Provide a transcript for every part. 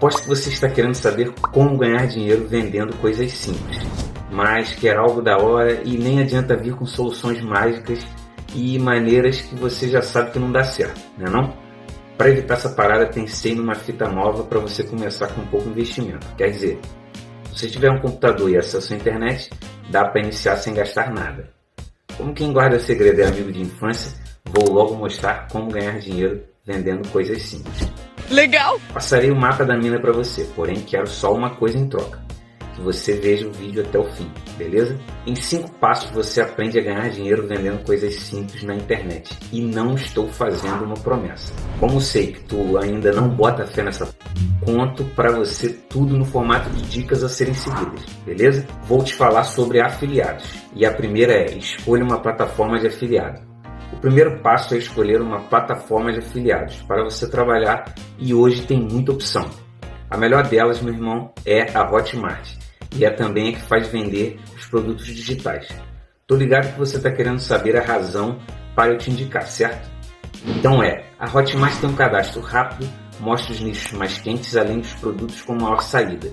Aposto que você está querendo saber como ganhar dinheiro vendendo coisas simples, mas quer algo da hora e nem adianta vir com soluções mágicas e maneiras que você já sabe que não dá certo, né não? Para evitar essa parada, pensei numa fita nova para você começar com um pouco investimento. Quer dizer, se você tiver um computador e acesso à internet, dá para iniciar sem gastar nada. Como quem guarda segredo é amigo de infância, vou logo mostrar como ganhar dinheiro vendendo coisas simples. Legal! Passarei o mapa da mina para você, porém quero só uma coisa em troca. Que você veja o vídeo até o fim, beleza? Em cinco passos você aprende a ganhar dinheiro vendendo coisas simples na internet. E não estou fazendo uma promessa. Como sei que tu ainda não bota fé nessa conto para você tudo no formato de dicas a serem seguidas, beleza? Vou te falar sobre afiliados. E a primeira é: escolha uma plataforma de afiliado. Primeiro passo é escolher uma plataforma de afiliados para você trabalhar e hoje tem muita opção. A melhor delas, meu irmão, é a Hotmart e é também a que faz vender os produtos digitais. Tô ligado que você está querendo saber a razão para eu te indicar, certo? Então é, a Hotmart tem um cadastro rápido, mostra os nichos mais quentes além dos produtos com maior saída.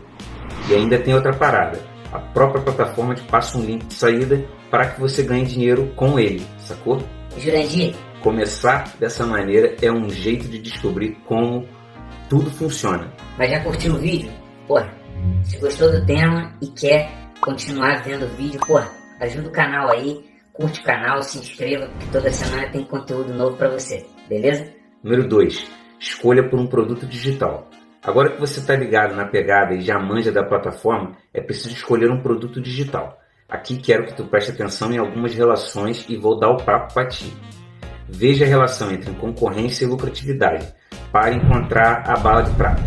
E ainda tem outra parada, a própria plataforma te passa um link de saída para que você ganhe dinheiro com ele, sacou? Jurandir. Começar dessa maneira é um jeito de descobrir como tudo funciona. Mas já curtiu o vídeo? Porra, se gostou do tema e quer continuar vendo o vídeo, porra, ajuda o canal aí, curte o canal, se inscreva, que toda semana tem conteúdo novo para você, beleza? Número 2. Escolha por um produto digital. Agora que você está ligado na pegada e já manja da plataforma, é preciso escolher um produto digital. Aqui quero que tu preste atenção em algumas relações e vou dar o papo para ti. Veja a relação entre concorrência e lucratividade para encontrar a bala de prata.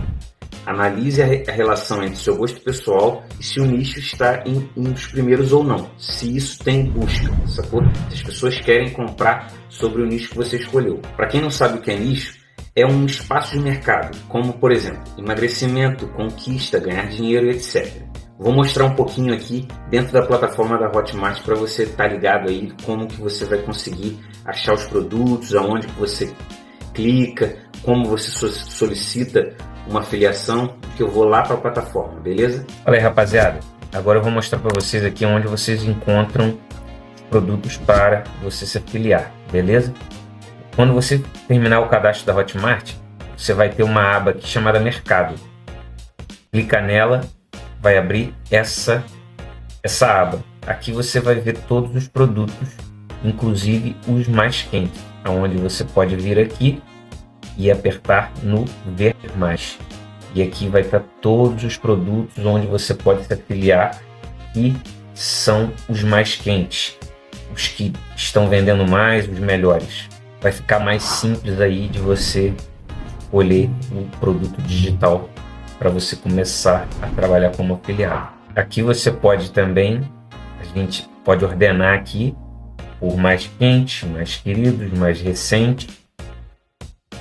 Analise a, relação entre seu gosto pessoal e se o nicho está em um dos primeiros ou não. Se isso tem busca, sacou? Se as pessoas querem comprar sobre o nicho que você escolheu. Para quem não sabe o que é nicho, é um espaço de mercado, como por exemplo, emagrecimento, conquista, ganhar dinheiro, etc. Vou mostrar um pouquinho aqui dentro da plataforma da Hotmart para você estar tá ligado aí como que você vai conseguir achar os produtos, aonde que você clica, como você solicita uma afiliação, que eu vou lá para a plataforma, beleza? Olha aí, rapaziada. Agora eu vou mostrar para vocês aqui onde vocês encontram produtos para você se afiliar, beleza? Quando você terminar o cadastro da Hotmart, você vai ter uma aba aqui chamada Mercado. Clica nela vai abrir essa, essa aba. Aqui você vai ver todos os produtos, inclusive os mais quentes, aonde você pode vir aqui e apertar no ver mais. E aqui vai estar todos os produtos onde você pode se afiliar e são os mais quentes, os que estão vendendo mais, os melhores. Vai ficar mais simples aí de você escolher o produto digital para você começar a trabalhar como afiliado. Aqui você pode também, a gente pode ordenar aqui por mais quentes, mais queridos, mais recentes.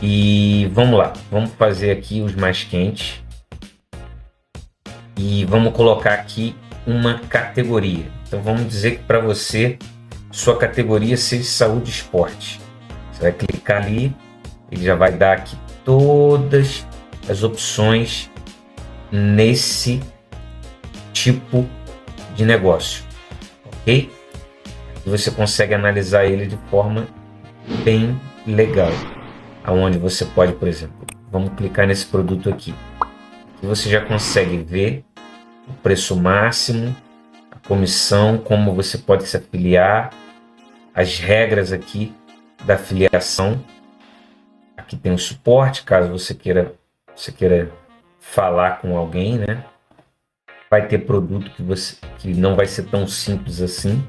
E vamos lá, vamos fazer aqui os mais quentes. E vamos colocar aqui uma categoria. Então vamos dizer que para você sua categoria seja saúde e esporte. Você vai clicar ali, ele já vai dar aqui todas as opções nesse tipo de negócio, ok? Você consegue analisar ele de forma bem legal, aonde você pode, por exemplo, vamos clicar nesse produto aqui, você já consegue ver o preço máximo, a comissão, como você pode se afiliar, as regras aqui da afiliação. Aqui tem o suporte, caso você queira, você queira falar com alguém, né? Vai ter produto que você que não vai ser tão simples assim,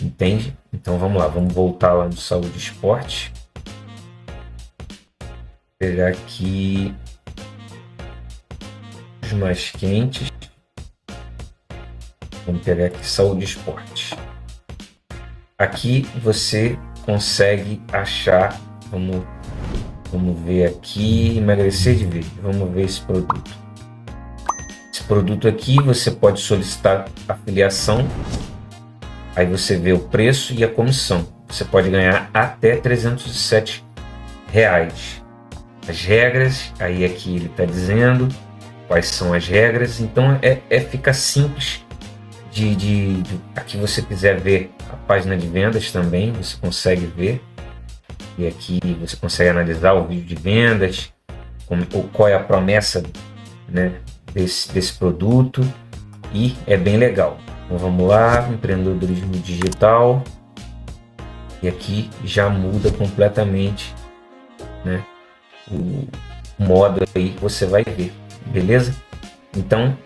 entende? Então vamos lá, vamos voltar lá no saúde e esporte. Pegar aqui os mais quentes. Vamos pegar aqui saúde e esporte. Aqui você consegue achar, vamos Vamos ver aqui, emagrecer de vez. Vamos ver esse produto. Esse produto aqui você pode solicitar afiliação. Aí você vê o preço e a comissão. Você pode ganhar até 307 reais. as regras, aí aqui ele está dizendo quais são as regras, então é, é fica simples de, de, de, aqui você quiser ver a página de vendas também, você consegue ver e aqui você consegue analisar o vídeo de vendas, como, qual é a promessa né, desse, desse produto e é bem legal. Então vamos lá, empreendedorismo digital e aqui já muda completamente né, o modo aí você vai ver, beleza? Então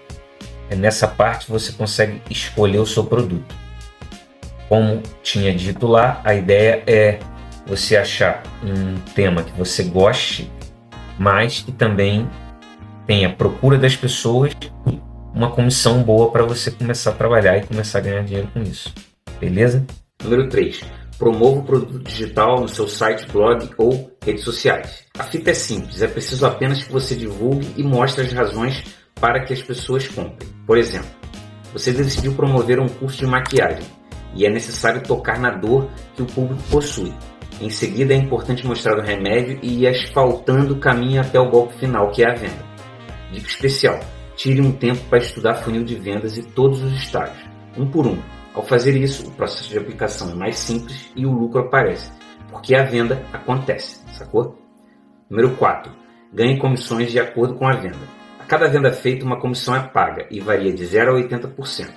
é nessa parte você consegue escolher o seu produto. Como tinha dito lá, a ideia é você achar um tema que você goste, mas que também tenha procura das pessoas e uma comissão boa para você começar a trabalhar e começar a ganhar dinheiro com isso. Beleza? Número 3. Promova o produto digital no seu site, blog ou redes sociais. A fita é simples, é preciso apenas que você divulgue e mostre as razões para que as pessoas comprem. Por exemplo, você decidiu promover um curso de maquiagem e é necessário tocar na dor que o público possui. Em seguida, é importante mostrar o remédio e ir asfaltando o caminho até o golpe final, que é a venda. Dica especial: tire um tempo para estudar funil de vendas e todos os estágios, um por um. Ao fazer isso, o processo de aplicação é mais simples e o lucro aparece, porque a venda acontece, sacou? Número 4. Ganhe comissões de acordo com a venda. A cada venda feita, uma comissão é paga e varia de 0 a 80%.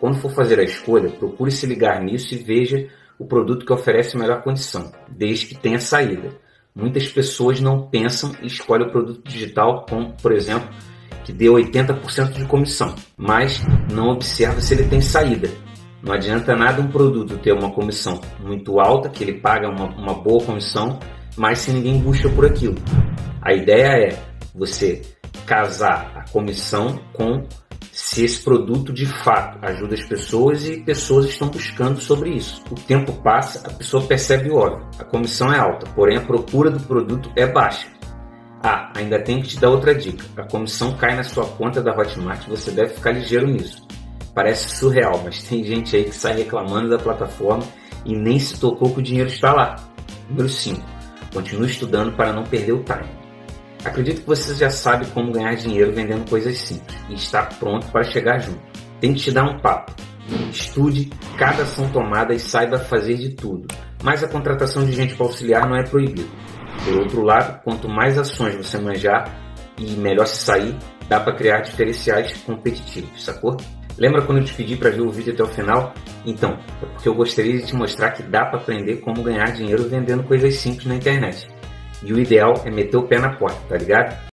Quando for fazer a escolha, procure se ligar nisso e veja o produto que oferece melhor condição, desde que tenha saída. Muitas pessoas não pensam e escolhem o produto digital com, por exemplo, que dê 80% de comissão, mas não observa se ele tem saída. Não adianta nada um produto ter uma comissão muito alta, que ele paga uma, uma boa comissão, mas se ninguém busca por aquilo. A ideia é você casar a comissão com se esse produto de fato ajuda as pessoas e pessoas estão buscando sobre isso. O tempo passa, a pessoa percebe o óbvio. A comissão é alta, porém a procura do produto é baixa. Ah, ainda tem que te dar outra dica. A comissão cai na sua conta da Hotmart, você deve ficar ligeiro nisso. Parece surreal, mas tem gente aí que sai reclamando da plataforma e nem se tocou que o dinheiro está lá. Número 5. Continue estudando para não perder o time. Acredito que você já sabe como ganhar dinheiro vendendo coisas simples e está pronto para chegar junto. Tem que te dar um papo. Estude cada ação tomada e saiba fazer de tudo. Mas a contratação de gente para auxiliar não é proibido. Por outro lado, quanto mais ações você manjar e melhor se sair, dá para criar diferenciais competitivos, sacou? Lembra quando eu te pedi para ver o vídeo até o final? Então, é porque eu gostaria de te mostrar que dá para aprender como ganhar dinheiro vendendo coisas simples na internet. E o ideal é meter o pé na porta, tá ligado?